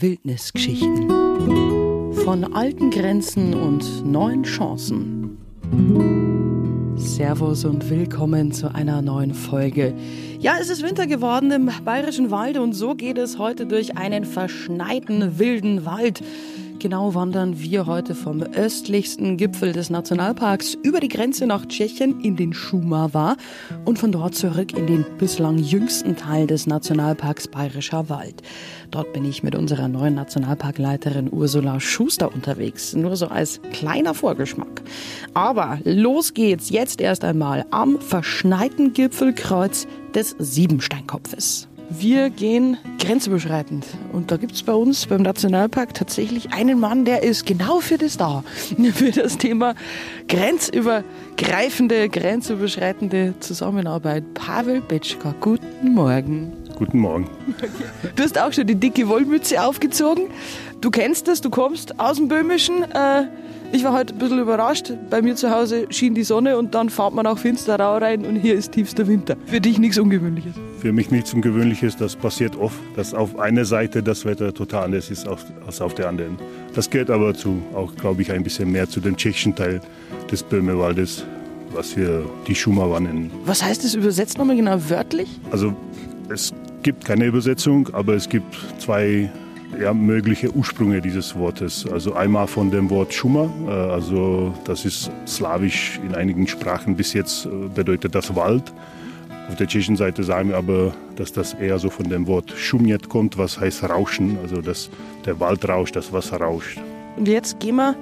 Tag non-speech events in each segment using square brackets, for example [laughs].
Wildnisgeschichten. Von alten Grenzen und neuen Chancen. Servus und willkommen zu einer neuen Folge. Ja, es ist Winter geworden im Bayerischen Wald und so geht es heute durch einen verschneiten wilden Wald. Genau wandern wir heute vom östlichsten Gipfel des Nationalparks über die Grenze nach Tschechien in den Schumava und von dort zurück in den bislang jüngsten Teil des Nationalparks Bayerischer Wald. Dort bin ich mit unserer neuen Nationalparkleiterin Ursula Schuster unterwegs. Nur so als kleiner Vorgeschmack. Aber los geht's jetzt erst einmal am verschneiten Gipfelkreuz des Siebensteinkopfes. Wir gehen grenzüberschreitend. Und da gibt es bei uns beim Nationalpark tatsächlich einen Mann, der ist genau für das da. [laughs] Für das Thema grenzübergreifende, grenzüberschreitende Zusammenarbeit. Pavel Betschka, guten Morgen. Guten Morgen. Du hast auch schon die dicke Wollmütze aufgezogen. Du kennst das, du kommst aus dem Böhmischen. Äh, ich war heute ein bisschen überrascht. Bei mir zu Hause schien die Sonne und dann fahrt man nach Finsterau rein und hier ist tiefster Winter. Für dich nichts Ungewöhnliches? Für mich nichts Ungewöhnliches. Das passiert oft, dass auf einer Seite das Wetter total anders ist als auf der anderen. Das gehört aber zu, auch glaube ich, ein bisschen mehr zu dem tschechischen Teil des Böhmewaldes, was wir die Schumawa nennen. Was heißt das übersetzt nochmal genau wörtlich? Also es gibt keine Übersetzung, aber es gibt zwei ja, mögliche Ursprünge dieses Wortes. Also einmal von dem Wort Schuma, äh, also das ist slawisch in einigen Sprachen bis jetzt äh, bedeutet das Wald. Auf der tschechischen Seite sagen wir aber, dass das eher so von dem Wort Schumjet kommt, was heißt Rauschen, also dass der Wald rauscht, das Wasser rauscht. Und jetzt gehen wir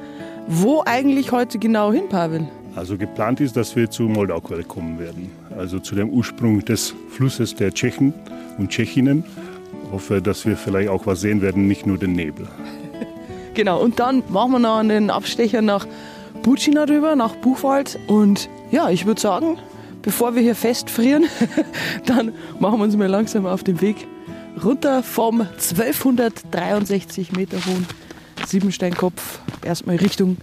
wo eigentlich heute genau hin, Pavel? Also geplant ist, dass wir zu Moldauquelle kommen werden, also zu dem Ursprung des Flusses der Tschechen und Tschechinnen hoffe, dass wir vielleicht auch was sehen werden, nicht nur den Nebel. [laughs] Genau, und dann machen wir noch einen Abstecher nach Bucina rüber, nach Buchwald. Und ja, ich würde sagen, bevor wir hier festfrieren, [laughs] dann machen wir uns mal langsam auf den Weg runter vom 1263 Meter hohen Siebensteinkopf erstmal Richtung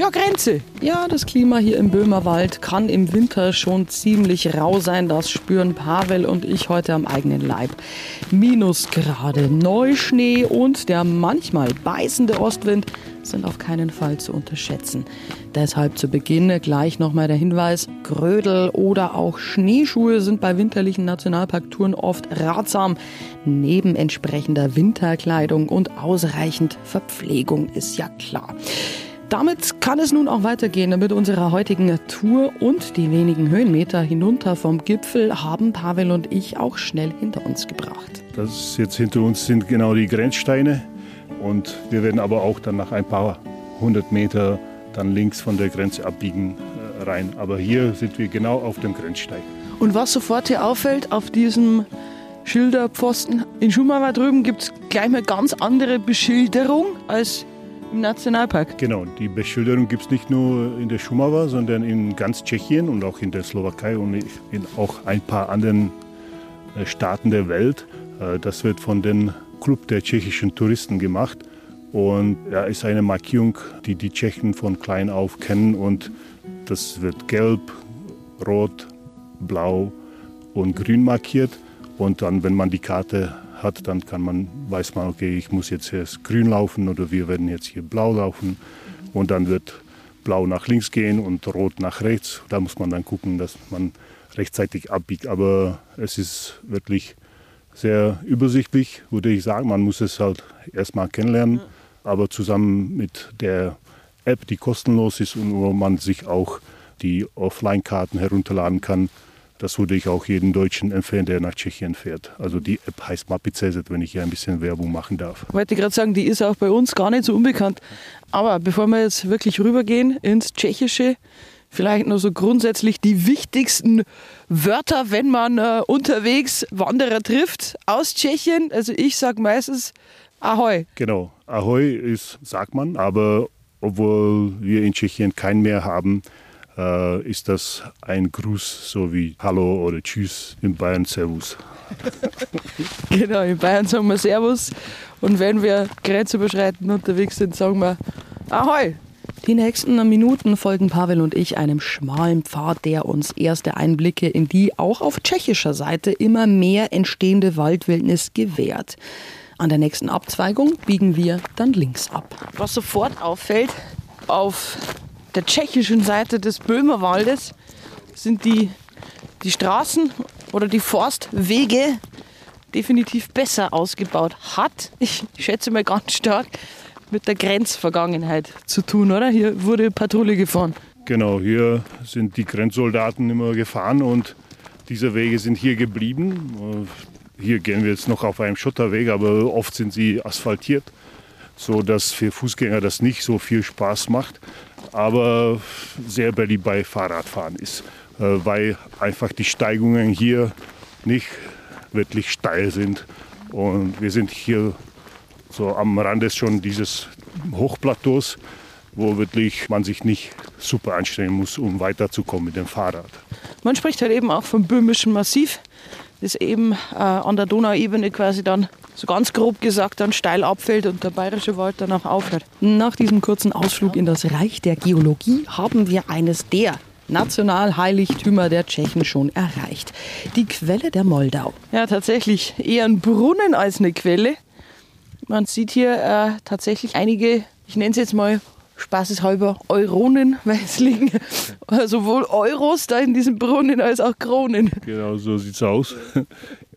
ja, Grenze. Ja, das Klima hier im Böhmerwald kann im Winter schon ziemlich rau sein. Das spüren Pavel und ich heute am eigenen Leib. Minusgrade, Neuschnee und der manchmal beißende Ostwind sind auf keinen Fall zu unterschätzen. Deshalb zu Beginn gleich nochmal der Hinweis, Grödel oder auch Schneeschuhe sind bei winterlichen Nationalparktouren oft ratsam. Neben entsprechender Winterkleidung und ausreichend Verpflegung ist ja klar. Damit kann es nun auch weitergehen mit unserer heutigen Tour und die wenigen Höhenmeter hinunter vom Gipfel haben Pavel und ich auch schnell hinter uns gebracht. Das jetzt hinter uns sind genau die Grenzsteine und wir werden aber auch dann nach ein paar hundert Meter dann links von der Grenze abbiegen äh, rein. Aber hier sind wir genau auf dem Grenzstein. Und was sofort hier auffällt, auf diesem Schilderpfosten in Schumacher drüben gibt es gleich mal ganz andere Beschilderung als im Nationalpark. Genau, die Beschilderung gibt es nicht nur in der Schumava, sondern in ganz Tschechien und auch in der Slowakei und in auch ein paar anderen äh, Staaten der Welt. Äh, das wird von dem Club der tschechischen Touristen gemacht und ja, ist eine Markierung, die die Tschechen von klein auf kennen und das wird gelb, rot, blau und grün markiert und dann, wenn man die Karte hat, dann kann man, weiß man, okay, ich muss jetzt erst grün laufen oder wir werden jetzt hier blau laufen und dann wird blau nach links gehen und rot nach rechts. Da muss man dann gucken, dass man rechtzeitig abbiegt. Aber es ist wirklich sehr übersichtlich, würde ich sagen. Man muss es halt erstmal kennenlernen, aber zusammen mit der App, die kostenlos ist und wo man sich auch die Offline-Karten herunterladen kann, das würde ich auch jedem Deutschen empfehlen, der nach Tschechien fährt. Also die App heißt Mapizezet, wenn ich hier ein bisschen Werbung machen darf. Ich wollte gerade sagen, die ist auch bei uns gar nicht so unbekannt. Aber bevor wir jetzt wirklich rübergehen ins Tschechische, vielleicht nur so grundsätzlich die wichtigsten Wörter, wenn man äh, unterwegs Wanderer trifft aus Tschechien. Also ich sage meistens Ahoi. Genau, Ahoi ist, sagt man, aber obwohl wir in Tschechien kein Meer haben, äh, ist das ein Gruß, so wie Hallo oder Tschüss in Bayern Servus. [laughs] genau, in Bayern sagen wir Servus und wenn wir grenzüberschreitend unterwegs sind, sagen wir Ahoi. Die nächsten Minuten folgen Pavel und ich einem schmalen Pfad, der uns erste Einblicke in die auch auf tschechischer Seite immer mehr entstehende Waldwildnis gewährt. An der nächsten Abzweigung biegen wir dann links ab. Was sofort auffällt, auf der tschechischen Seite des Böhmerwaldes sind die, die Straßen oder die Forstwege definitiv besser ausgebaut. Hat, ich schätze mal ganz stark, mit der Grenzvergangenheit zu tun, oder? Hier wurde Patrouille gefahren. Genau, hier sind die Grenzsoldaten immer gefahren und diese Wege sind hier geblieben. Hier gehen wir jetzt noch auf einem Schotterweg, aber oft sind sie asphaltiert, so dass für Fußgänger das nicht so viel Spaß macht, aber sehr beliebt bei Fahrradfahren ist, äh, weil einfach die Steigungen hier nicht wirklich steil sind und wir sind hier so am Rande schon dieses Hochplateaus, wo wirklich man sich nicht super anstrengen muss, um weiterzukommen mit dem Fahrrad. Man spricht halt eben auch vom böhmischen Massiv, das eben äh, an der Donauebene quasi dann so ganz grob gesagt dann steil abfällt und der bayerische Wald dann auch aufhört. Nach diesem kurzen Ausflug in das Reich der Geologie haben wir eines der Nationalheiligtümer der Tschechen schon erreicht. Die Quelle der Moldau. Ja, tatsächlich eher ein Brunnen als eine Quelle. Man sieht hier äh, tatsächlich einige, ich nenne es jetzt mal spaßeshalber Euronen, [laughs] weil es liegen sowohl Euros da in diesem Brunnen als auch Kronen. Genau, so sieht es aus.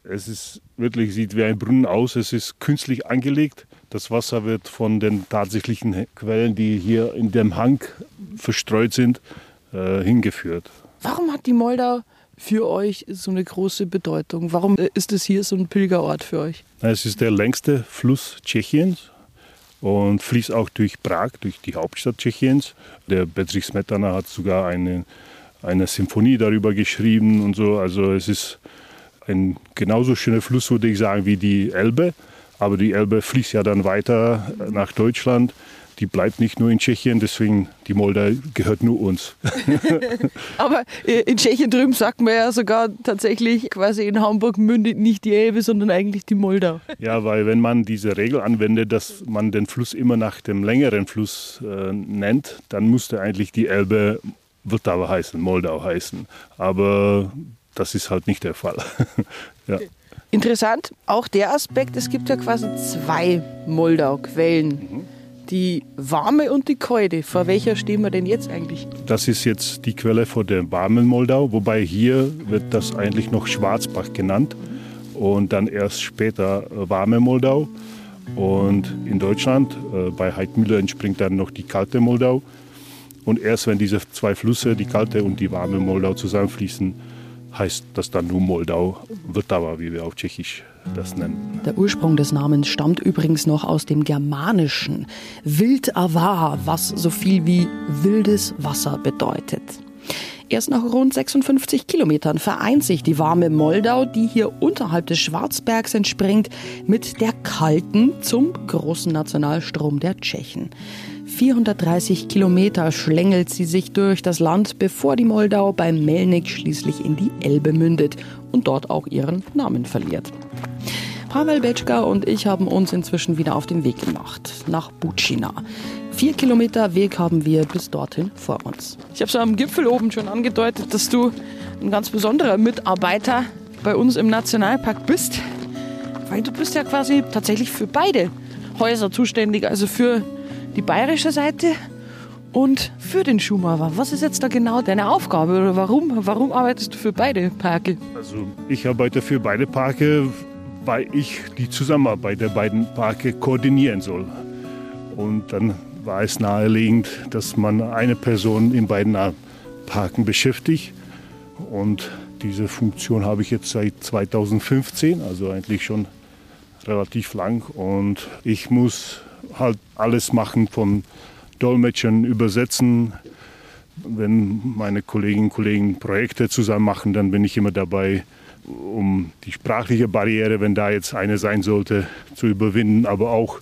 Es ist wirklich, sieht wie ein Brunnen aus. Es ist künstlich angelegt. Das Wasser wird von den tatsächlichen Quellen, die hier in dem Hang verstreut sind, äh, hingeführt. Warum hat die Moldau für euch so eine große Bedeutung? Warum äh, ist es hier so ein Pilgerort für euch? Es ist der längste Fluss Tschechiens und fließt auch durch Prag, durch die Hauptstadt Tschechiens. Der Bedřich Smetana hat sogar eine, eine Symphonie darüber geschrieben und so. Also es ist ein genauso schöner Fluss, würde ich sagen, wie die Elbe. Aber die Elbe fließt ja dann weiter nach Deutschland die bleibt nicht nur in Tschechien, deswegen die Moldau gehört nur uns. [laughs] Aber äh, in Tschechien drüben sagt man ja sogar tatsächlich, quasi in Hamburg mündet nicht die Elbe, sondern eigentlich die Moldau. Ja, weil wenn man diese Regel anwendet, dass man den Fluss immer nach dem längeren Fluss äh, nennt, dann müsste eigentlich die Elbe Wildau heißen, Moldau heißen. Aber das ist halt nicht der Fall. [laughs] ja. Interessant, auch der Aspekt, es gibt ja quasi zwei Moldau-Quellen. Mhm die warme und die kalte. Vor welcher stehen wir denn jetzt eigentlich? Das ist jetzt die Quelle vor der warmen Moldau, wobei hier wird das eigentlich noch Schwarzbach genannt und dann erst später warme Moldau. Und in Deutschland, äh, bei Heidmüller, entspringt dann noch die kalte Moldau. Und erst wenn diese zwei Flüsse, die kalte und die warme Moldau, zusammenfließen, heißt das dann nur Moldau, Vltava, wie wir auf Tschechisch das nennen. Der Ursprung des Namens stammt übrigens noch aus dem Germanischen. Wild Avar, was so viel wie wildes Wasser bedeutet. Erst nach rund 56 Kilometern vereint sich die warme Moldau, die hier unterhalb des Schwarzbergs entspringt, mit der kalten zum großen Nationalstrom der Tschechen. 430 Kilometer schlängelt sie sich durch das Land, bevor die Moldau bei Melnik schließlich in die Elbe mündet und dort auch ihren Namen verliert. Pavel Betschka und ich haben uns inzwischen wieder auf den Weg gemacht, nach Bucina. Vier Kilometer Weg haben wir bis dorthin vor uns. Ich habe so am Gipfel oben schon angedeutet, dass du ein ganz besonderer Mitarbeiter bei uns im Nationalpark bist, weil du bist ja quasi tatsächlich für beide Häuser zuständig, also für die bayerische Seite und für den Schumacher. Was ist jetzt da genau deine Aufgabe oder warum, warum arbeitest du für beide Parke? Also ich arbeite für beide Parke, weil ich die Zusammenarbeit der beiden Parke koordinieren soll. Und dann war es naheliegend, dass man eine Person in beiden Parken beschäftigt. Und diese Funktion habe ich jetzt seit 2015, also eigentlich schon relativ lang. Und ich muss halt alles machen, von Dolmetschen, Übersetzen. Wenn meine Kolleginnen und Kollegen Projekte zusammen machen, dann bin ich immer dabei, um die sprachliche Barriere, wenn da jetzt eine sein sollte, zu überwinden, aber auch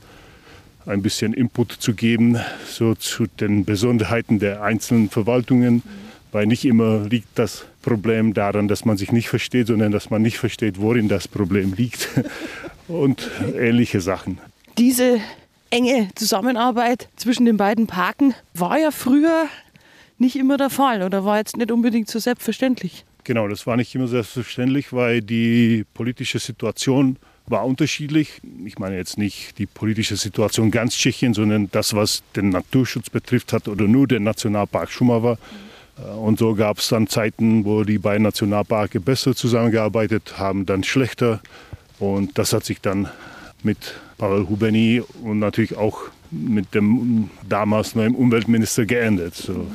ein bisschen Input zu geben, so zu den Besonderheiten der einzelnen Verwaltungen, weil nicht immer liegt das Problem daran, dass man sich nicht versteht, sondern dass man nicht versteht, worin das Problem liegt [laughs] und ähnliche Sachen. Diese enge Zusammenarbeit zwischen den beiden Parken war ja früher nicht immer der Fall oder war jetzt nicht unbedingt so selbstverständlich. Genau, das war nicht immer selbstverständlich, weil die politische Situation war unterschiedlich. Ich meine jetzt nicht die politische Situation ganz Tschechien, sondern das, was den Naturschutz betrifft hat oder nur den Nationalpark Schumava. Äh, und so gab es dann Zeiten, wo die beiden Nationalparke besser zusammengearbeitet haben, dann schlechter. Und das hat sich dann mit Pavel Hubeni und natürlich auch mit dem damals neuen Umweltminister geändert. So.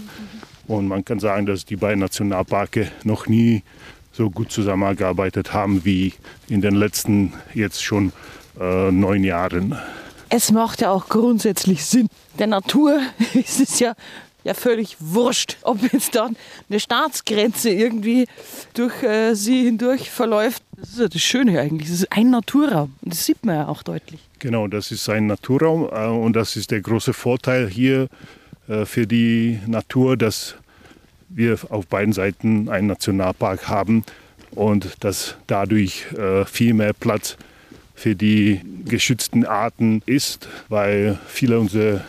Und man kann sagen, dass die beiden Nationalparke noch nie so gut zusammengearbeitet haben wie in den letzten jetzt schon äh, neun Jahren. Es macht ja auch grundsätzlich Sinn. Der Natur [laughs] ist es ja, ja völlig wurscht, ob jetzt dann eine Staatsgrenze irgendwie durch äh, sie hindurch verläuft. Das ist ja das Schöne eigentlich. Das ist ein Naturraum. Und das sieht man ja auch deutlich. Genau, das ist ein Naturraum äh, und das ist der große Vorteil hier äh, für die Natur, dass wir auf beiden Seiten einen Nationalpark haben und dass dadurch äh, viel mehr Platz für die geschützten Arten ist, weil viele unserer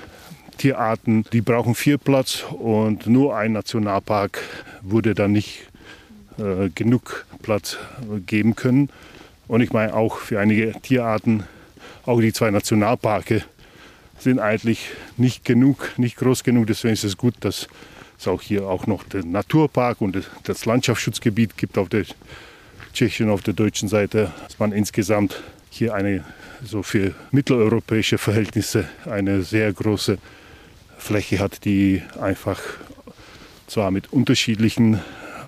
Tierarten, die brauchen viel Platz und nur ein Nationalpark würde dann nicht äh, genug Platz geben können. Und ich meine auch für einige Tierarten, auch die zwei Nationalparke sind eigentlich nicht genug, nicht groß genug. Deswegen ist es gut, dass es auch hier auch noch den Naturpark und das Landschaftsschutzgebiet gibt auf der tschechischen und auf der deutschen Seite, dass man insgesamt hier eine so für mitteleuropäische Verhältnisse eine sehr große Fläche hat, die einfach zwar mit unterschiedlichen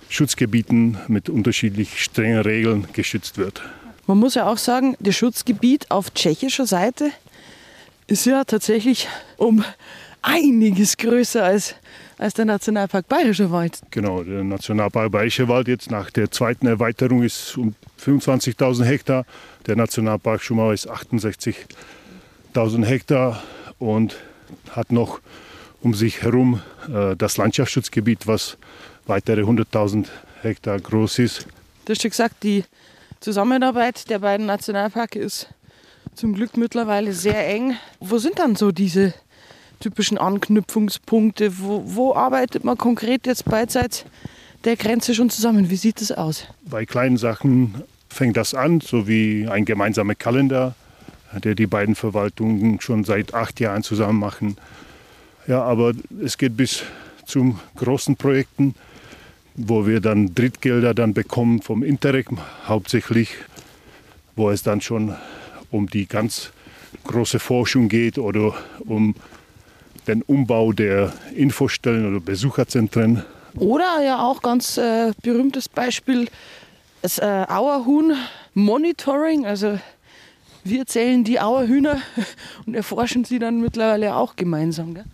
Schutzgebieten, mit unterschiedlich strengen Regeln geschützt wird. Man muss ja auch sagen, das Schutzgebiet auf tschechischer Seite ist ja tatsächlich um einiges größer als als der Nationalpark Bayerischer Wald. Genau, der Nationalpark Bayerischer Wald jetzt nach der zweiten Erweiterung ist um 25.000 Hektar. Der Nationalpark Schumau ist 68.000 Hektar und hat noch um sich herum äh, das Landschaftsschutzgebiet, was weitere 100.000 Hektar groß ist. Du hast schon gesagt, die Zusammenarbeit der beiden Nationalparke ist zum Glück mittlerweile sehr eng. Wo sind dann so diese typischen Anknüpfungspunkte? Wo, wo arbeitet man konkret jetzt beidseits der Grenze schon zusammen? Wie sieht das aus? Bei kleinen Sachen fängt das an, so wie ein gemeinsamer Kalender, der die beiden Verwaltungen schon seit acht Jahren zusammen machen. Ja, aber es geht bis zu großen Projekten, wo wir dann Drittgelder dann bekommen vom Interreg hauptsächlich, wo es dann schon um die ganz große Forschung geht oder um den Umbau der Infostellen oder Besucherzentren. Oder ja auch ganz äh, berühmtes Beispiel das äh, Auerhuhn Monitoring. Also wir zählen die Auerhühner [laughs] und erforschen sie dann mittlerweile auch gemeinsam. Gell?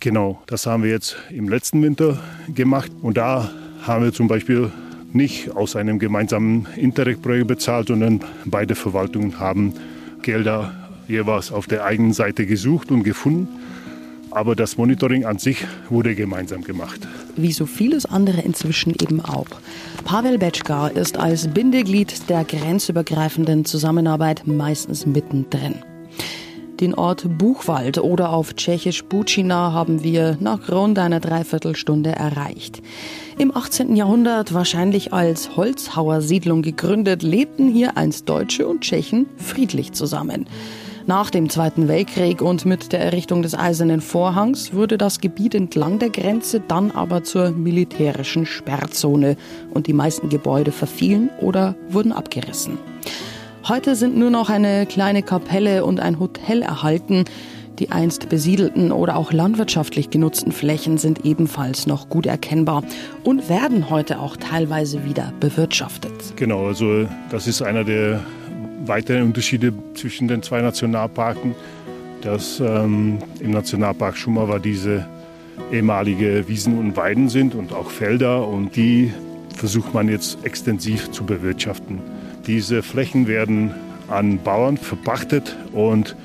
Genau, das haben wir jetzt im letzten Winter gemacht und da haben wir zum Beispiel nicht aus einem gemeinsamen Interreg-Projekt bezahlt, sondern beide Verwaltungen haben Gelder jeweils auf der eigenen Seite gesucht und gefunden. Aber das Monitoring an sich wurde gemeinsam gemacht. Wie so vieles andere inzwischen eben auch. Pavel Betschka ist als Bindeglied der grenzübergreifenden Zusammenarbeit meistens mittendrin. Den Ort Buchwald oder auf Tschechisch Bucina haben wir nach rund einer Dreiviertelstunde erreicht. Im 18. Jahrhundert wahrscheinlich als Holzhauersiedlung gegründet, lebten hier einst Deutsche und Tschechen friedlich zusammen. Nach dem Zweiten Weltkrieg und mit der Errichtung des Eisernen Vorhangs wurde das Gebiet entlang der Grenze dann aber zur militärischen Sperrzone und die meisten Gebäude verfielen oder wurden abgerissen. Heute sind nur noch eine kleine Kapelle und ein Hotel erhalten. Die einst besiedelten oder auch landwirtschaftlich genutzten Flächen sind ebenfalls noch gut erkennbar und werden heute auch teilweise wieder bewirtschaftet. Genau, also das ist einer der weitere Unterschiede zwischen den zwei Nationalparken, dass ähm, im Nationalpark Schumava diese ehemalige Wiesen und Weiden sind und auch Felder und die versucht man jetzt extensiv zu bewirtschaften. Diese Flächen werden an Bauern verpachtet und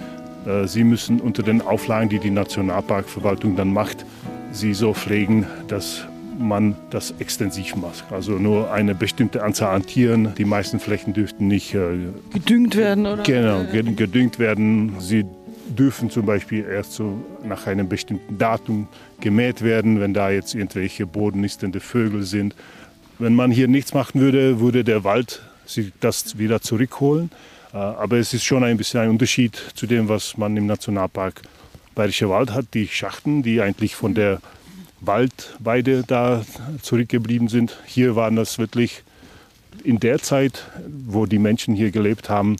sie müssen unter den Auflagen, die die Nationalparkverwaltung dann macht, sie so pflegen, dass man das extensiv macht. Also nur eine bestimmte Anzahl an Tieren. Die meisten Flächen dürften nicht äh, gedüngt werden, oder? Genau, gedüngt werden. Sie dürfen zum Beispiel erst so nach einem bestimmten Datum gemäht werden, wenn da jetzt irgendwelche bodennistende Vögel sind. Wenn man hier nichts machen würde, würde der Wald sich das wieder zurückholen. Äh, aber es ist schon ein bisschen ein Unterschied zu dem, was man im Nationalpark Bayerischer Wald hat. Die Schachten, die eigentlich von der Waldweide da zurückgeblieben sind. Hier waren das wirklich in der Zeit, wo die Menschen hier gelebt haben,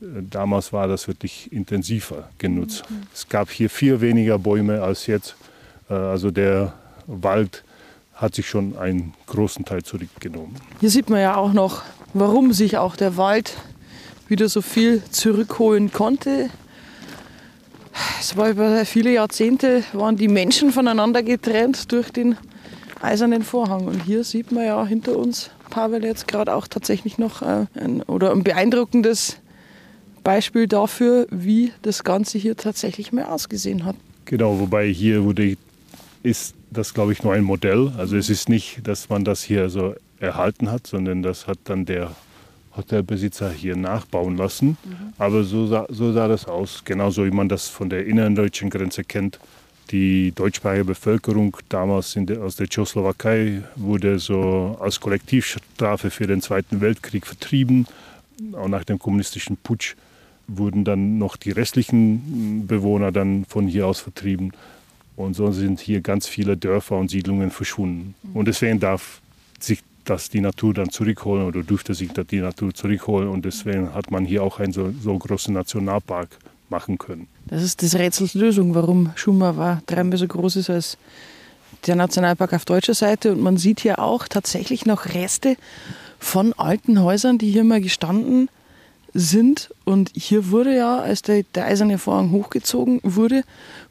äh, damals war das wirklich intensiver genutzt. Mhm. Es gab hier viel weniger Bäume als jetzt. Äh, also der Wald hat sich schon einen großen Teil zurückgenommen. Hier sieht man ja auch noch, warum sich auch der Wald wieder so viel zurückholen konnte. Es war über viele Jahrzehnte, waren die Menschen voneinander getrennt durch den eisernen Vorhang. Und hier sieht man ja hinter uns, Pavel, jetzt gerade auch tatsächlich noch äh, ein, oder ein beeindruckendes Beispiel dafür, wie das Ganze hier tatsächlich mal ausgesehen hat. Genau, wobei hier wurde, ist das, glaube ich, nur ein Modell. Also es ist nicht, dass man das hier so erhalten hat, sondern das hat dann der Hotelbesitzer hier nachbauen lassen. Mhm. Aber so sah, so sah das aus, genauso wie man das von der innerdeutschen Grenze kennt. Die deutschsprachige Bevölkerung damals der, aus der Tschechoslowakei wurde so als Kollektivstrafe für den Zweiten Weltkrieg vertrieben. Auch nach dem kommunistischen Putsch wurden dann noch die restlichen Bewohner dann von hier aus vertrieben. Und so sind hier ganz viele Dörfer und Siedlungen verschwunden. Und deswegen darf sich das die Natur dann zurückholen oder durfte sich das die Natur zurückholen. Und deswegen hat man hier auch einen so, so großen Nationalpark machen können. Das ist des Rätsels Lösung, warum Schumacher dreimal so groß ist als der Nationalpark auf deutscher Seite. Und man sieht hier auch tatsächlich noch Reste von alten Häusern, die hier mal gestanden sind. Und hier wurde ja, als der, der eiserne Vorhang hochgezogen wurde,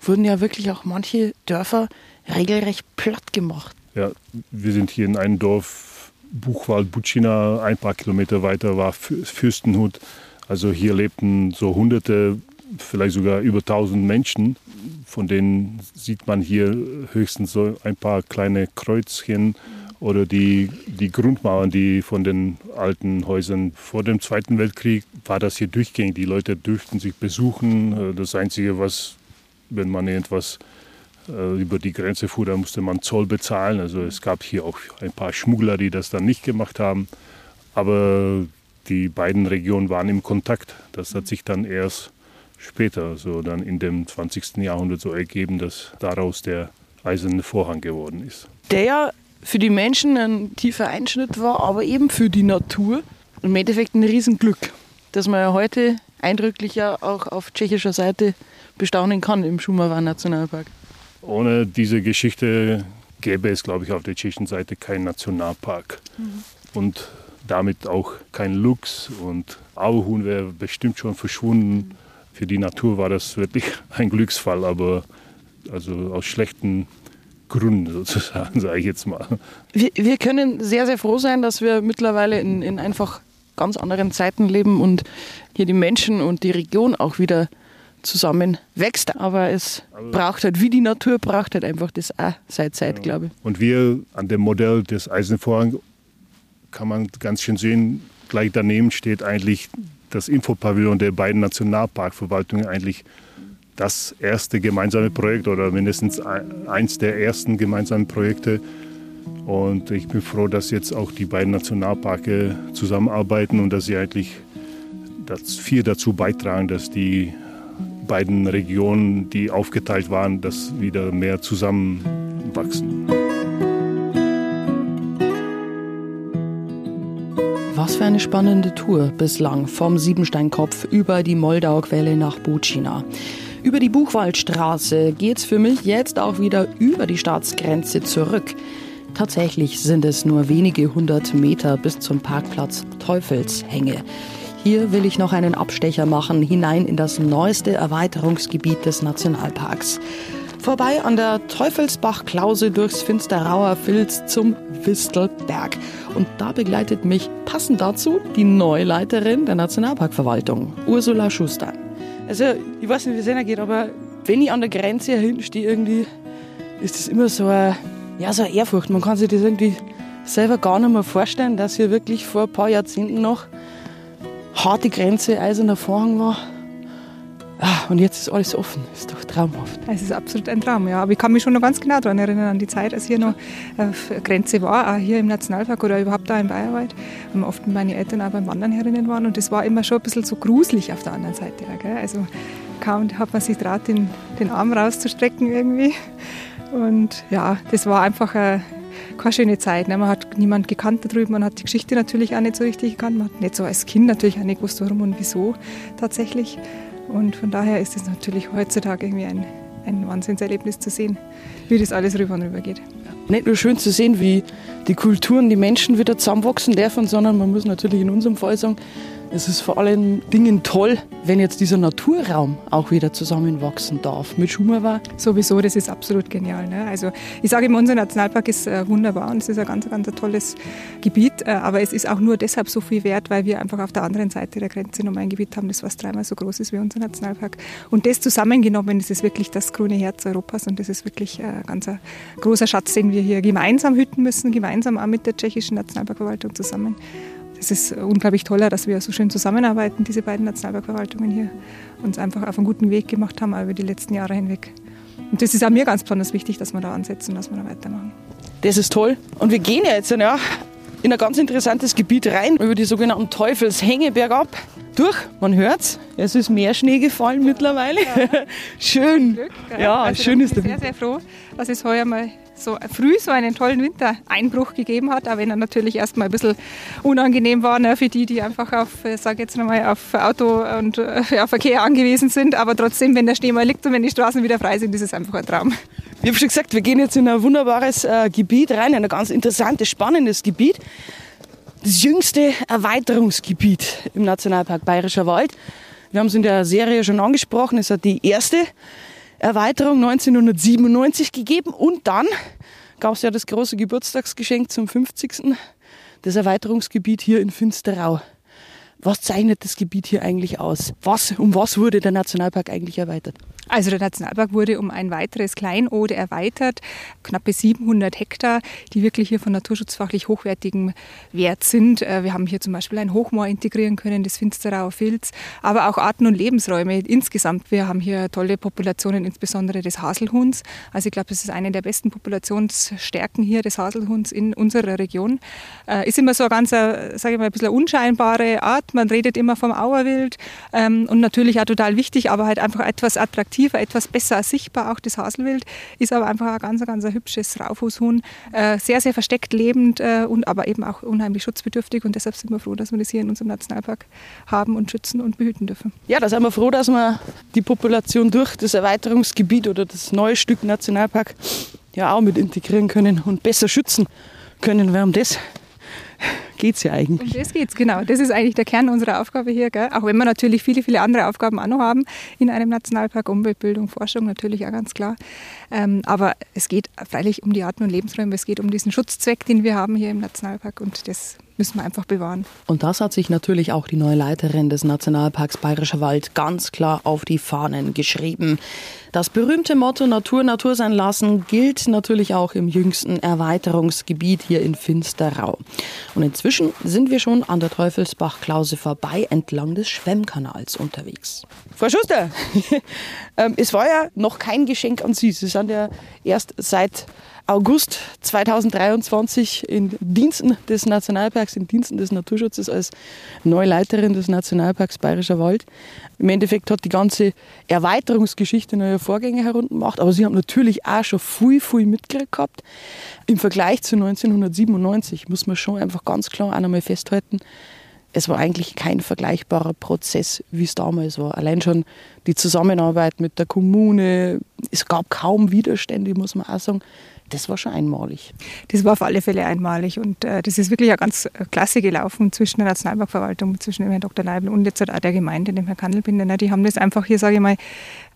wurden ja wirklich auch manche Dörfer regelrecht platt gemacht. Ja, wir sind hier in einem Dorf, Buchwald, Bucina, ein paar Kilometer weiter war Fürstenhut. Also hier lebten so hunderte, vielleicht sogar über tausend Menschen. Von denen sieht man hier höchstens so ein paar kleine Kreuzchen oder die, die Grundmauern, die von den alten Häusern vor dem Zweiten Weltkrieg war das hier durchgängig. Die Leute dürften sich besuchen. Das Einzige, was, wenn man irgendwas über die Grenze fuhr, dann musste man Zoll bezahlen. Also es gab hier auch ein paar Schmuggler, die das dann nicht gemacht haben. Aber die beiden Regionen waren im Kontakt. Das hat sich dann erst später, so dann in dem 20. Jahrhundert so ergeben, dass daraus der eiserne Vorhang geworden ist. Der für die Menschen ein tiefer Einschnitt war, aber eben für die Natur im Endeffekt ein Riesenglück, das man ja heute eindrücklich ja auch auf tschechischer Seite bestaunen kann im Schumacher Nationalpark. Ohne diese Geschichte gäbe es, glaube ich, auf der tschechischen Seite keinen Nationalpark. Mhm. Und damit auch kein Lux und Auhuhn wäre bestimmt schon verschwunden. Für die Natur war das wirklich [laughs] ein Glücksfall, aber also aus schlechten Gründe sozusagen, [laughs] sage ich jetzt mal. Wir, wir, können sehr, sehr froh sein, dass wir mittlerweile in, in einfach ganz anderen Zeiten leben und hier die Menschen und die Region auch wieder zusammen wächst. Aber es also, braucht halt, wie die Natur, braucht halt einfach das auch seit Zeit, ja. glaube ich. Und wir an dem Modell des Eisenvorhangs kann man ganz schön sehen, gleich daneben steht eigentlich das Infopavillon der beiden Nationalparkverwaltungen eigentlich das erste gemeinsame Projekt oder mindestens eins der ersten gemeinsamen Projekte. Und ich bin froh, dass jetzt auch die beiden Nationalparke zusammenarbeiten und dass sie eigentlich das viel dazu beitragen, dass die beiden Regionen, die aufgeteilt waren, das wieder mehr zusammenwachsen. Was für eine spannende Tour bislang vom Siebensteinkopf über die Moldauquelle nach Bucina. Über die Buchwaldstraße geht's für mich jetzt auch wieder über die Staatsgrenze zurück. Tatsächlich sind es nur wenige hundert Meter bis zum Parkplatz Teufelshänge. Hier will ich noch einen Abstecher machen hinein in das neueste Erweiterungsgebiet des Nationalparks. Vorbei an der Teufelsbach-Klause durchs Finsterauer Filz zum Wistelberg. Und da begleitet mich passend dazu die Neuleiterin der Nationalparkverwaltung, Ursula Schuster. Also, ich weiß nicht, wie es Ihnen geht, aber wenn ich an der Grenze hinten stehe, irgendwie, ist das immer so eine, ja, so eine Ehrfurcht. Man kann sich das irgendwie selber gar nicht mehr vorstellen, dass hier wirklich vor ein paar Jahrzehnten noch harte Grenze, eiserner Vorhang war. Ah, und jetzt ist alles offen. Ist doch traumhaft. Es ist absolut ein Traum, ja. Aber ich kann mich schon noch ganz genau daran erinnern, an die Zeit, als hier noch äh, Grenze war, auch hier im Nationalpark oder überhaupt da im Bayerwald. Und oft meine Eltern auch beim Wandern herinnen waren. Und das war immer schon ein bisschen so gruselig auf der anderen Seite. Gell? Also kaum hat man sich traut, den, den Arm rauszustrecken irgendwie. Und ja, das war einfach eine, keine schöne Zeit. Ne? Man hat niemand gekannt da drüben, man hat die Geschichte natürlich auch nicht so richtig gekannt. Man hat nicht so als Kind natürlich auch nicht gewusst, warum und wieso tatsächlich. Und von daher ist es natürlich heutzutage irgendwie ein, ein Wahnsinnserlebnis zu sehen, wie das alles rüber und rüber geht. Nicht nur schön zu sehen, wie die Kulturen, die Menschen wieder zusammenwachsen dürfen, sondern man muss natürlich in unserem Fall sagen, es ist vor allen Dingen toll, wenn jetzt dieser Naturraum auch wieder zusammenwachsen darf mit Schumava. Sowieso, das ist absolut genial. Ne? Also ich sage immer, unser Nationalpark ist äh, wunderbar und es ist ein ganz, ganz tolles Gebiet, äh, aber es ist auch nur deshalb so viel wert, weil wir einfach auf der anderen Seite der Grenze noch ein Gebiet haben, das fast dreimal so groß ist wie unser Nationalpark. Und das zusammengenommen, das ist wirklich das grüne Herz Europas und das ist wirklich ein äh, ganz ein großer Schatz, den wir hier gemeinsam hüten müssen, gemeinsam auch mit der tschechischen Nationalparkverwaltung zusammen es ist unglaublich toll, dass wir so schön zusammenarbeiten, diese beiden Nationalparkverwaltungen hier, uns einfach auf einen guten Weg gemacht haben über die letzten Jahre hinweg. Und das ist auch mir ganz besonders wichtig, dass wir da ansetzen und dass wir da weitermachen. Das ist toll. Und wir gehen ja jetzt ja, in ein ganz interessantes Gebiet rein, über die sogenannten Teufelshänge bergab. Durch, man hört's, es ist mehr Schnee gefallen mittlerweile. Ja. [laughs] schön. Glück, ja, also schön ist der Ich bin sehr, sehr froh, dass es heuer mal so früh so einen tollen Wintereinbruch gegeben hat, auch wenn er natürlich erstmal ein bisschen unangenehm war ne, für die, die einfach auf, sage jetzt nochmal, auf Auto und äh, ja, Verkehr angewiesen sind. Aber trotzdem, wenn der Schnee mal liegt und wenn die Straßen wieder frei sind, ist es einfach ein Traum. Ich habe schon gesagt, wir gehen jetzt in ein wunderbares äh, Gebiet rein, in ein ganz interessantes, spannendes Gebiet. Das jüngste Erweiterungsgebiet im Nationalpark Bayerischer Wald. Wir haben es in der Serie schon angesprochen, es hat die erste Erweiterung 1997 gegeben und dann gab es ja das große Geburtstagsgeschenk zum 50. Das Erweiterungsgebiet hier in Finsterau. Was zeichnet das Gebiet hier eigentlich aus? Was, um was wurde der Nationalpark eigentlich erweitert? Also der Nationalpark wurde um ein weiteres Kleinode erweitert, knappe 700 Hektar, die wirklich hier von naturschutzfachlich hochwertigem Wert sind. Äh, wir haben hier zum Beispiel ein Hochmoor integrieren können, das Finsterauer Filz, aber auch Arten- und Lebensräume insgesamt. Wir haben hier tolle Populationen, insbesondere des Haselhuhns. Also ich glaube, das ist eine der besten Populationsstärken hier des Haselhuhns in unserer Region. Äh, ist immer so eine ganz, sage ich mal, ein bisschen unscheinbare Art. Man redet immer vom Auerwild ähm, und natürlich auch total wichtig, aber halt einfach etwas attraktiv attraktiver, etwas besser sichtbar. Auch das Haselwild ist aber einfach ein ganz, ganz ein hübsches Raufußhuhn. Äh, sehr, sehr versteckt lebend äh, und aber eben auch unheimlich schutzbedürftig. Und deshalb sind wir froh, dass wir das hier in unserem Nationalpark haben und schützen und behüten dürfen. Ja, da sind wir froh, dass wir die Population durch das Erweiterungsgebiet oder das neue Stück Nationalpark ja auch mit integrieren können und besser schützen können. Wir das geht es ja eigentlich. Um das geht es, genau. Das ist eigentlich der Kern unserer Aufgabe hier. Gell? Auch wenn wir natürlich viele, viele andere Aufgaben auch noch haben in einem Nationalpark, Umweltbildung, Forschung natürlich auch ganz klar. Ähm, aber es geht freilich um die Arten und Lebensräume, es geht um diesen Schutzzweck, den wir haben hier im Nationalpark und das müssen wir einfach bewahren. Und das hat sich natürlich auch die neue Leiterin des Nationalparks Bayerischer Wald ganz klar auf die Fahnen geschrieben. Das berühmte Motto Natur Natur sein lassen gilt natürlich auch im jüngsten Erweiterungsgebiet hier in Finsterau. Und inzwischen sind wir schon an der Teufelsbach-Klause vorbei entlang des Schwemmkanals unterwegs. Frau Schuster, [laughs] ähm, es war ja noch kein Geschenk an Sie. Sie sind ja erst seit August 2023 in Diensten des Nationalparks, in Diensten des Naturschutzes als Neuleiterin des Nationalparks Bayerischer Wald. Im Endeffekt hat die ganze Erweiterungsgeschichte neue Vorgänge heruntergemacht, aber sie haben natürlich auch schon viel, viel mitgekriegt gehabt. Im Vergleich zu 1997 muss man schon einfach ganz klar auch einmal festhalten, es war eigentlich kein vergleichbarer Prozess, wie es damals war. Allein schon die Zusammenarbeit mit der Kommune, es gab kaum Widerstände, muss man auch sagen das war schon einmalig. Das war auf alle Fälle einmalig und äh, das ist wirklich ja ganz äh, klasse gelaufen zwischen der Nationalparkverwaltung, zwischen dem Herrn Dr. Leibel und jetzt auch der Gemeinde, dem Herrn Kandelbinder. Die haben das einfach hier, sage ich mal,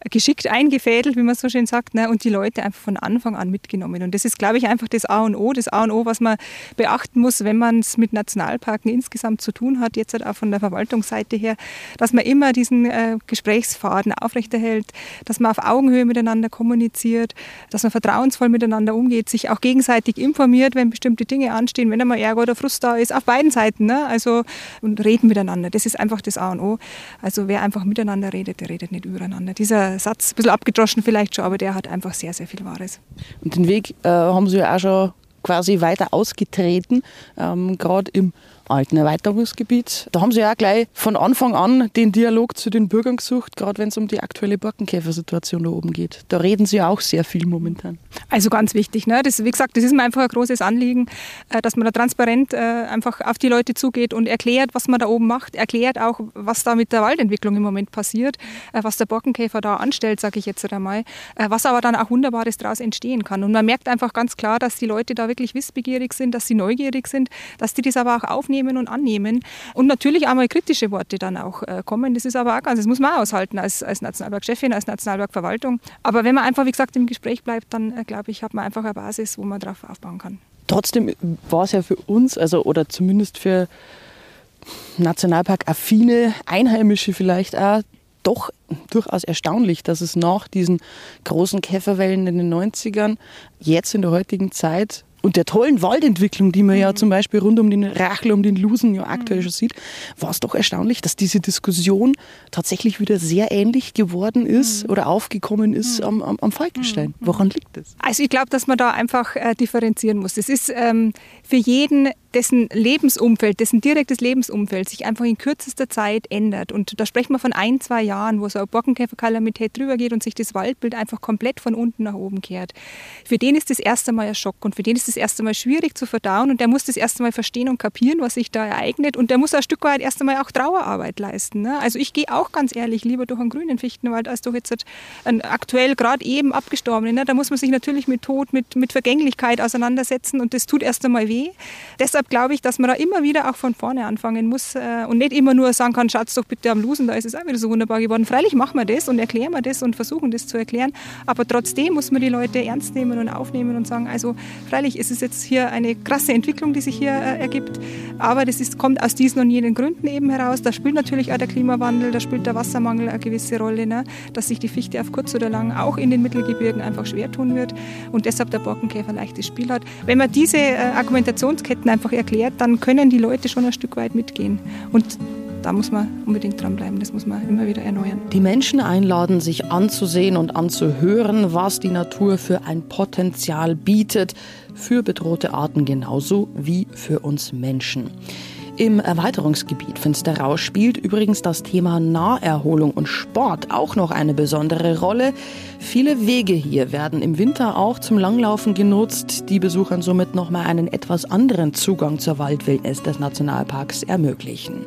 geschickt eingefädelt, wie man so schön sagt, ne, und die Leute einfach von Anfang an mitgenommen. Und das ist, glaube ich, einfach das A und O, das A und O, was man beachten muss, wenn man es mit Nationalparken insgesamt zu tun hat, jetzt halt auch von der Verwaltungsseite her, dass man immer diesen äh, Gesprächsfaden aufrechterhält, dass man auf Augenhöhe miteinander kommuniziert, dass man vertrauensvoll miteinander umgeht, sich auch gegenseitig informiert, wenn bestimmte Dinge anstehen, wenn einmal Ärger oder Frust da ist, auf beiden Seiten. Ne? Also, und reden miteinander. Das ist einfach das A und O. Also wer einfach miteinander redet, der redet nicht übereinander. Dieser Satz, ein bisschen abgedroschen vielleicht schon, aber der hat einfach sehr, sehr viel Wahres. Und den Weg äh, haben Sie ja auch schon quasi weiter ausgetreten, ähm, gerade im alten Erweiterungsgebiet. Da haben Sie ja gleich von Anfang an den Dialog zu den Bürgern gesucht, gerade wenn es um die aktuelle Borkenkäfersituation da oben geht. Da reden Sie auch sehr viel momentan. Also ganz wichtig. Ne? Das, wie gesagt, das ist mir einfach ein großes Anliegen, äh, dass man da transparent äh, einfach auf die Leute zugeht und erklärt, was man da oben macht, erklärt auch, was da mit der Waldentwicklung im Moment passiert, äh, was der Borkenkäfer da anstellt, sage ich jetzt einmal, was aber dann auch Wunderbares daraus entstehen kann. Und man merkt einfach ganz klar, dass die Leute da wirklich wissbegierig sind, dass sie neugierig sind, dass die das aber auch aufnehmen wahrnehmen und annehmen. Und natürlich auch mal kritische Worte dann auch äh, kommen. Das ist aber auch ganz, das muss man auch aushalten als, als Nationalparkchefin, als Nationalparkverwaltung. Aber wenn man einfach, wie gesagt, im Gespräch bleibt, dann äh, glaube ich, hat man einfach eine Basis, wo man darauf aufbauen kann. Trotzdem war es ja für uns, also oder zumindest für Nationalpark-affine Einheimische vielleicht auch, doch durchaus erstaunlich, dass es nach diesen großen Käferwellen in den 90ern jetzt in der heutigen Zeit und der tollen Waldentwicklung, die man mhm. ja zum Beispiel rund um den Rachel, um den Lusen ja aktuell mhm. schon sieht, war es doch erstaunlich, dass diese Diskussion tatsächlich wieder sehr ähnlich geworden ist mhm. oder aufgekommen ist mhm. am, am, am Falkenstein. Mhm. Woran liegt das? Also ich glaube, dass man da einfach äh, differenzieren muss. Es ist ähm, für jeden dessen Lebensumfeld, dessen direktes Lebensumfeld sich einfach in kürzester Zeit ändert. Und da sprechen wir von ein, zwei Jahren, wo so eine Borkenkäferkalamität drüber geht und sich das Waldbild einfach komplett von unten nach oben kehrt. Für den ist das erste Mal ein Schock und für den ist das erste Mal schwierig zu verdauen und der muss das erste Mal verstehen und kapieren, was sich da ereignet und der muss ein Stück weit erst einmal auch Trauerarbeit leisten. Ne? Also ich gehe auch ganz ehrlich lieber durch einen grünen Fichtenwald als durch jetzt einen aktuell gerade eben abgestorbenen. Ne? Da muss man sich natürlich mit Tod, mit, mit Vergänglichkeit auseinandersetzen und das tut erst einmal weh. Deshalb glaube ich, dass man da immer wieder auch von vorne anfangen muss äh, und nicht immer nur sagen kann, schaut doch bitte am Lusen, da ist es auch wieder so wunderbar geworden. Freilich machen wir das und erklären wir das und versuchen das zu erklären, aber trotzdem muss man die Leute ernst nehmen und aufnehmen und sagen, also freilich es ist jetzt hier eine krasse Entwicklung, die sich hier äh, ergibt. Aber das ist, kommt aus diesen und jenen Gründen eben heraus. Da spielt natürlich auch der Klimawandel, da spielt der Wassermangel eine gewisse Rolle, ne? dass sich die Fichte auf kurz oder lang auch in den Mittelgebirgen einfach schwer tun wird und deshalb der Borkenkäfer leichtes Spiel hat. Wenn man diese äh, Argumentationsketten einfach erklärt, dann können die Leute schon ein Stück weit mitgehen. Und da muss man unbedingt dranbleiben, das muss man immer wieder erneuern. Die Menschen einladen, sich anzusehen und anzuhören, was die Natur für ein Potenzial bietet, für bedrohte Arten genauso wie für uns Menschen. Im Erweiterungsgebiet Finsterau spielt übrigens das Thema Naherholung und Sport auch noch eine besondere Rolle. Viele Wege hier werden im Winter auch zum Langlaufen genutzt, die Besuchern somit nochmal einen etwas anderen Zugang zur Waldwildnis des Nationalparks ermöglichen.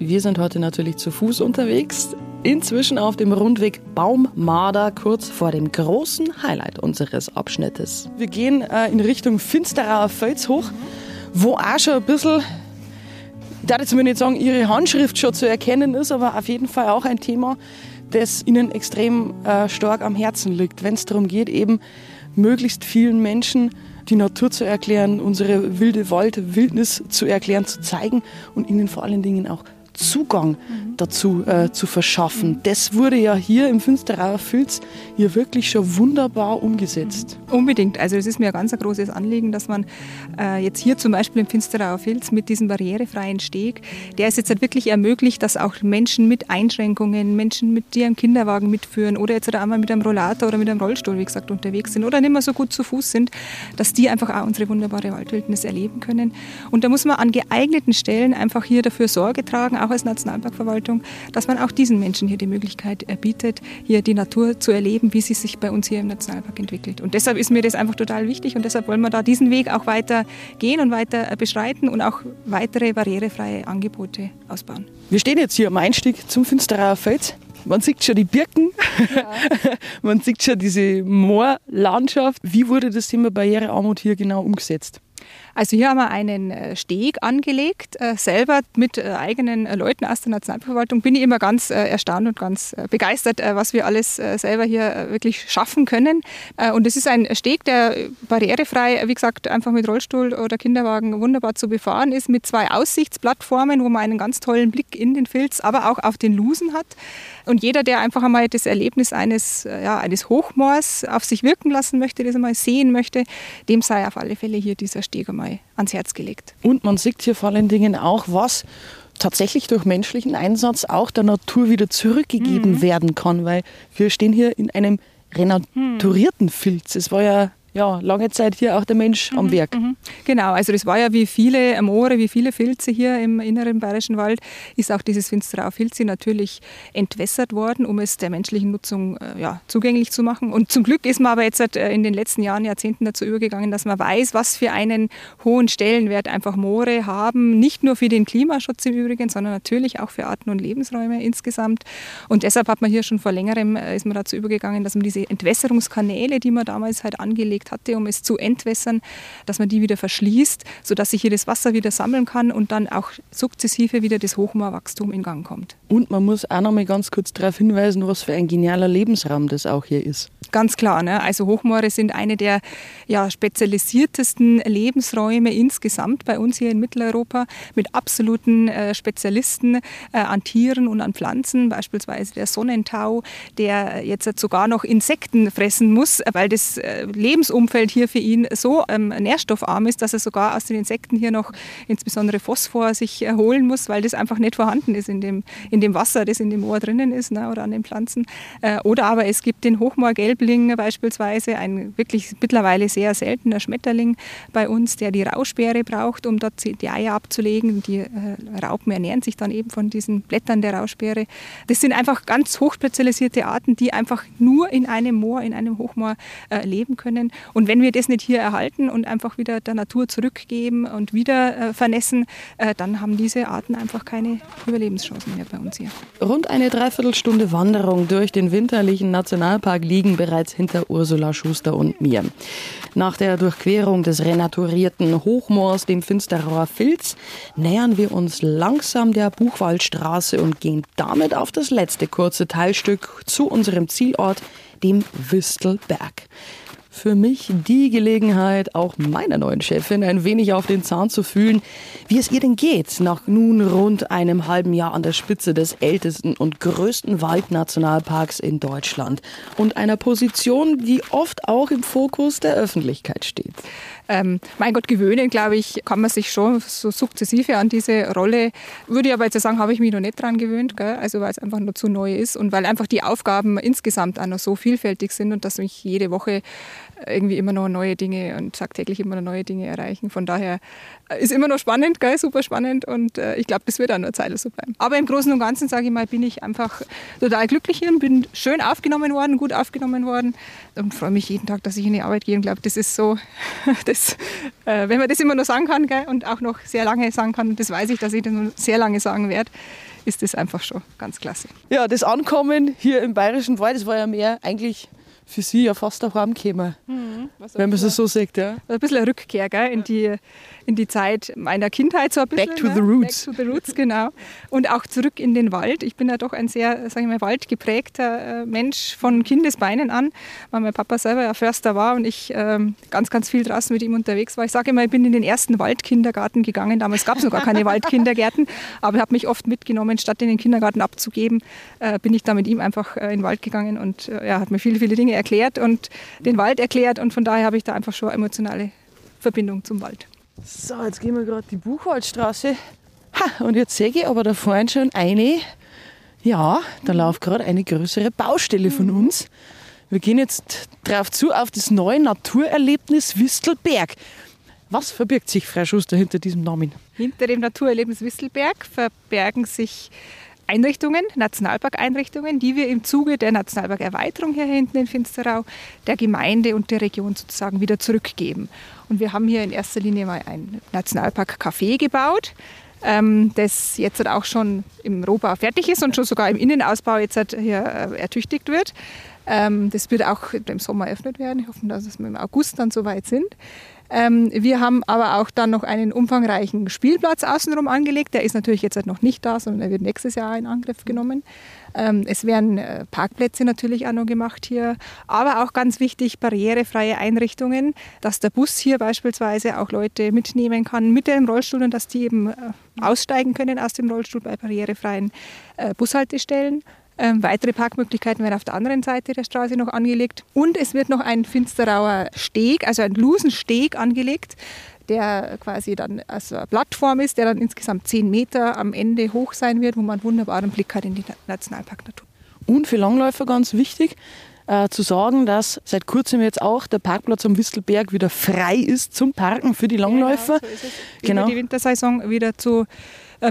Wir sind heute natürlich zu Fuß unterwegs. Inzwischen auf dem Rundweg Baummarder, kurz vor dem großen Highlight unseres Abschnittes. Wir gehen äh, in Richtung Finsterer Fels hoch, wo auch schon ein bisschen, ich darf jetzt nicht sagen, ihre Handschrift schon zu erkennen ist, aber auf jeden Fall auch ein Thema, das ihnen extrem äh, stark am Herzen liegt, wenn es darum geht, eben möglichst vielen Menschen die Natur zu erklären, unsere wilde Wald, Wildnis zu erklären, zu zeigen und ihnen vor allen Dingen auch Zugang dazu äh, zu verschaffen. Das wurde ja hier im Finsterauer Filz hier wirklich schon wunderbar umgesetzt. Mhm. Unbedingt. Also es ist mir ein ganz großes Anliegen, dass man äh, jetzt hier zum Beispiel im Finsterauer Filz mit diesem barrierefreien Steg, der ist jetzt halt wirklich ermöglicht, dass auch Menschen mit Einschränkungen, Menschen mit die einen Kinderwagen mitführen oder jetzt einmal mit einem Rollator oder mit einem Rollstuhl, wie gesagt, unterwegs sind oder nicht mehr so gut zu Fuß sind, dass die einfach auch unsere wunderbare Waldwildnis erleben können. Und da muss man an geeigneten Stellen einfach hier dafür Sorge tragen, auch als Nationalparkverwaltung, dass man auch diesen Menschen hier die Möglichkeit erbietet, hier die Natur zu erleben, wie sie sich bei uns hier im Nationalpark entwickelt. Und deshalb ist mir das einfach total wichtig und deshalb wollen wir da diesen Weg auch weiter gehen und weiter beschreiten und auch weitere barrierefreie Angebote ausbauen. Wir stehen jetzt hier am Einstieg zum Finsterer Feld. Man sieht schon die Birken, ja. [laughs] man sieht schon diese Moorlandschaft. Wie wurde das Thema Barrierearmut hier genau umgesetzt? Also hier haben wir einen äh, Steg angelegt, äh, selber mit äh, eigenen Leuten aus der Nationalverwaltung. Bin ich immer ganz erstaunt und ganz begeistert, was wir alles selber hier wirklich schaffen können. Und es ist ein Steg, der barrierefrei, wie gesagt, einfach mit Rollstuhl oder Kinderwagen wunderbar zu befahren ist, mit zwei Aussichtsplattformen, wo man einen ganz tollen Blick in den Filz, aber auch auf den Lusen hat. Und jeder, der einfach einmal das Erlebnis eines, ja, eines Hochmoors auf sich wirken lassen möchte, das einmal sehen möchte, dem sei auf alle Fälle hier dieser Steg einmal ans Herz gelegt. Und man sieht hier vor allen Dingen auch, was tatsächlich durch menschlichen Einsatz auch der Natur wieder zurückgegeben mhm. werden kann, weil wir stehen hier in einem renaturierten Filz. Es war ja ja, lange Zeit hier auch der Mensch mhm, am Werk. Mhm. Genau, also das war ja wie viele Moore, wie viele Filze hier im inneren Bayerischen Wald, ist auch dieses Finsterau Filze natürlich entwässert worden, um es der menschlichen Nutzung äh, ja, zugänglich zu machen. Und zum Glück ist man aber jetzt äh, in den letzten Jahren, Jahrzehnten dazu übergegangen, dass man weiß, was für einen hohen Stellenwert einfach Moore haben, nicht nur für den Klimaschutz im Übrigen, sondern natürlich auch für Arten und Lebensräume insgesamt. Und deshalb hat man hier schon vor längerem, äh, ist man dazu übergegangen, dass man diese Entwässerungskanäle, die man damals halt angelegt angelegt hatte, um es zu entwässern, dass man die wieder verschließt, sodass sich hier das Wasser wieder sammeln kann und dann auch sukzessive wieder das Hochmoorwachstum in Gang kommt. Und man muss auch noch mal ganz kurz darauf hinweisen, was für ein genialer Lebensraum das auch hier ist. Ganz klar. Ne? Also Hochmoore sind eine der ja, spezialisiertesten Lebensräume insgesamt bei uns hier in Mitteleuropa mit absoluten äh, Spezialisten äh, an Tieren und an Pflanzen, beispielsweise der Sonnentau, der jetzt sogar noch Insekten fressen muss, weil das äh, Lebensumfeld hier für ihn so ähm, nährstoffarm ist, dass er sogar aus den Insekten hier noch insbesondere Phosphor sich erholen muss, weil das einfach nicht vorhanden ist in dem, in dem Wasser, das in dem Moor drinnen ist ne, oder an den Pflanzen. Äh, oder aber es gibt den Hochmoorgelb Saibling beispielsweise, ein wirklich mittlerweile sehr seltener Schmetterling bei uns, der die Rauschbeere braucht, um dort die Eier abzulegen. Die äh, Raupen ernähren sich dann eben von diesen Blättern der Rauschbeere. Das sind einfach ganz hochspezialisierte Arten, die einfach nur in einem Moor, in einem Hochmoor äh, leben können. Und wenn wir das nicht hier erhalten und einfach wieder der Natur zurückgeben und wieder äh, vernässen, dann haben diese Arten einfach keine Überlebenschancen mehr bei uns hier. Rund eine Dreiviertelstunde Wanderung durch den winterlichen Nationalpark liegen bereits hinter Ursula Schuster und mir. Nach der Durchquerung des renaturierten Hochmoors, dem Finsterauer Filz, nähern wir uns langsam der Buchwaldstraße und gehen damit auf das letzte kurze Teilstück zu unserem Zielort, dem Wüstelberg für mich die Gelegenheit, auch meiner neuen Chefin ein wenig auf den Zahn zu fühlen, wie es ihr denn geht, nach nun rund einem halben Jahr an der Spitze des ältesten und größten Waldnationalparks in Deutschland und einer Position, die oft auch im Fokus der Öffentlichkeit steht. Ähm, mein Gott, gewöhnen, glaube ich, kann man sich schon so sukzessive an diese Rolle. Würde ich aber jetzt sagen, habe ich mich noch nicht dran gewöhnt, gell? also weil es einfach noch zu neu ist und weil einfach die Aufgaben insgesamt auch noch so vielfältig sind und dass mich jede Woche irgendwie immer noch neue Dinge und tagtäglich immer noch neue Dinge erreichen. Von daher äh, ist immer noch spannend, gell? super spannend und äh, ich glaube, das wird auch noch Zeit so bleiben. Aber im Großen und Ganzen, sage ich mal, bin ich einfach total glücklich hier und bin schön aufgenommen worden, gut aufgenommen worden und freue mich jeden Tag, dass ich in die Arbeit gehe und glaube, das ist so, [laughs] das, äh, wenn man das immer noch sagen kann gell? und auch noch sehr lange sagen kann, und das weiß ich, dass ich das noch sehr lange sagen werde, ist das einfach schon ganz klasse. Ja, das Ankommen hier im Bayerischen Wald, das war ja mehr eigentlich für sie ja fast auch heimgekommen, mhm, wenn man es so sagt. Ja. Ein bisschen eine Rückkehr gell, in, die, in die Zeit meiner Kindheit. So ein bisschen, Back to the roots. Back to the roots, genau. Und auch zurück in den Wald. Ich bin ja doch ein sehr, sage ich mal, waldgeprägter äh, Mensch von Kindesbeinen an, weil mein Papa selber ja Förster war und ich ähm, ganz, ganz viel draußen mit ihm unterwegs war. Ich sage immer, ich bin in den ersten Waldkindergarten gegangen. Damals gab es noch gar keine [laughs] Waldkindergärten, aber ich habe mich oft mitgenommen, statt in den Kindergarten abzugeben, äh, bin ich da mit ihm einfach äh, in den Wald gegangen und äh, er hat mir viele, viele Dinge erklärt und den Wald erklärt und von daher habe ich da einfach schon eine emotionale Verbindung zum Wald. So, jetzt gehen wir gerade die Buchwaldstraße. Ha, und jetzt sehe ich aber da vorne schon eine, ja, da läuft gerade eine größere Baustelle von mhm. uns. Wir gehen jetzt drauf zu auf das neue Naturerlebnis Wistelberg. Was verbirgt sich, Frau Schuster, hinter diesem Namen? Hinter dem Naturerlebnis Wistelberg verbergen sich Einrichtungen, Nationalparkeinrichtungen, die wir im Zuge der Nationalparkerweiterung hier hinten in Finsterau der Gemeinde und der Region sozusagen wieder zurückgeben. Und wir haben hier in erster Linie mal ein Nationalpark-Café gebaut, ähm, das jetzt auch schon im Rohbau fertig ist und schon sogar im Innenausbau jetzt hier äh, ertüchtigt wird. Ähm, das wird auch im Sommer eröffnet werden. Ich hoffe, dass wir im August dann soweit sind. Ähm, wir haben aber auch dann noch einen umfangreichen Spielplatz außenrum angelegt. Der ist natürlich jetzt halt noch nicht da, sondern er wird nächstes Jahr in Angriff genommen. Ähm, es werden äh, Parkplätze natürlich auch noch gemacht hier, aber auch ganz wichtig barrierefreie Einrichtungen, dass der Bus hier beispielsweise auch Leute mitnehmen kann mit dem Rollstuhl und dass die eben äh, aussteigen können aus dem Rollstuhl bei barrierefreien äh, Bushaltestellen. Ähm, weitere Parkmöglichkeiten werden auf der anderen Seite der Straße noch angelegt. Und es wird noch ein Finsterauer Steg, also ein Lusensteg angelegt, der quasi dann als Plattform ist, der dann insgesamt zehn Meter am Ende hoch sein wird, wo man einen wunderbaren Blick hat in die Nationalparknatur. Und für Langläufer ganz wichtig, äh, zu sagen, dass seit kurzem jetzt auch der Parkplatz am Wistelberg wieder frei ist zum Parken für die Langläufer. Genau, so. Genau. Die Wintersaison wieder zu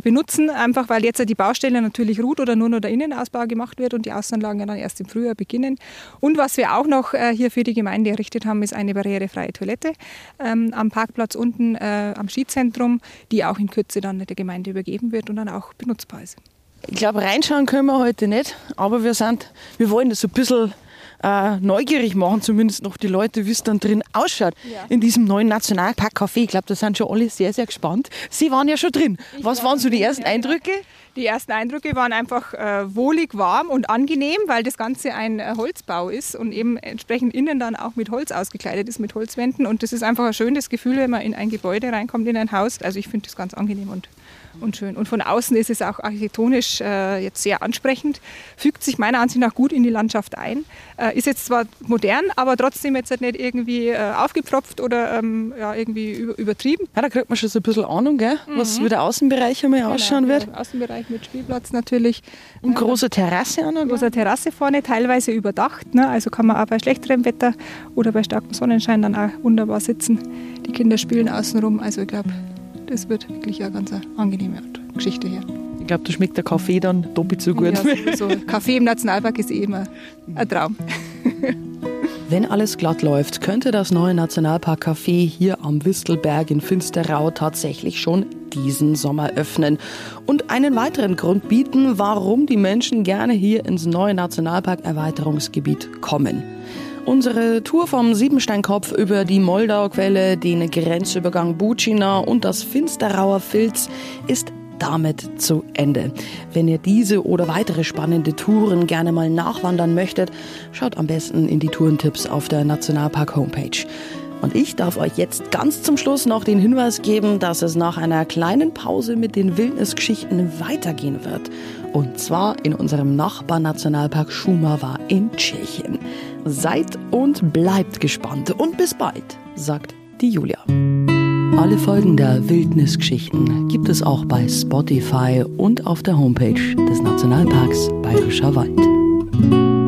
benutzen, einfach weil jetzt die Baustelle natürlich ruht oder nur noch der Innenausbau gemacht wird und die Außenanlagen dann erst im Frühjahr beginnen. Und was wir auch noch äh, hier für die Gemeinde errichtet haben, ist eine barrierefreie Toilette ähm, am Parkplatz unten äh, am Skizentrum, die auch in Kürze dann der Gemeinde übergeben wird und dann auch benutzbar ist. Ich glaube, reinschauen können wir heute nicht, aber wir sind, wir wollen das so ein bisschen äh, neugierig machen, zumindest noch die Leute, wie es dann drin ausschaut ja. in diesem neuen Nationalpark Café. Ich glaube, da sind schon alle sehr, sehr gespannt. Sie waren ja schon drin. Ich Was war waren so die ersten ja, Eindrücke? Die ersten Eindrücke waren einfach äh, wohlig, warm und angenehm, weil das Ganze ein äh, Holzbau ist und eben entsprechend innen dann auch mit Holz ausgekleidet ist, mit Holzwänden. Und das ist einfach ein schönes Gefühl, wenn man in ein Gebäude reinkommt, in ein Haus. Also ich finde das ganz angenehm und und schön. Und von außen ist es auch architektonisch äh, jetzt sehr ansprechend, fügt sich meiner Ansicht nach gut in die Landschaft ein. Äh, ist jetzt zwar modern, aber trotzdem jetzt halt nicht irgendwie äh, aufgepfropft oder ähm, ja, irgendwie übertrieben. Ja, da kriegt man schon so ein bisschen Ahnung, gell? was mhm. wie der Außenbereich einmal genau, ausschauen wird. Ja, Außenbereich mit Spielplatz natürlich. Und große Terrasse noch. Große Terrasse vorne, teilweise überdacht. Ne? Also kann man auch bei schlechterem Wetter oder bei starkem Sonnenschein dann auch wunderbar sitzen. Die Kinder spielen außenrum. Also ich glaube, das wird wirklich eine ganz angenehme Geschichte hier. Ich glaube, da schmeckt der Kaffee dann doppelt so gut. Ja, so Kaffee im Nationalpark ist eh immer ein Traum. [laughs] Wenn alles glatt läuft, könnte das neue Nationalpark Café hier am Wistelberg in Finsterau tatsächlich schon diesen Sommer öffnen und einen weiteren Grund bieten, warum die Menschen gerne hier ins neue Nationalpark Erweiterungsgebiet kommen. Unsere Tour vom Siebensteinkopf über die Moldauquelle, den Grenzübergang Bucina und das Finsterauer Filz ist damit zu Ende. Wenn ihr diese oder weitere spannende Touren gerne mal nachwandern möchtet, schaut am besten in die Tourentipps auf der Nationalpark Homepage. Und ich darf euch jetzt ganz zum Schluss noch den Hinweis geben, dass es nach einer kleinen Pause mit den Wildnisgeschichten weitergehen wird. Und zwar in unserem Nachbarnationalpark Schumava in Tschechien. Seid und bleibt gespannt und bis bald, sagt die Julia. Alle Folgen der Wildnisgeschichten gibt es auch bei Spotify und auf der Homepage des Nationalparks Bayerischer Wald.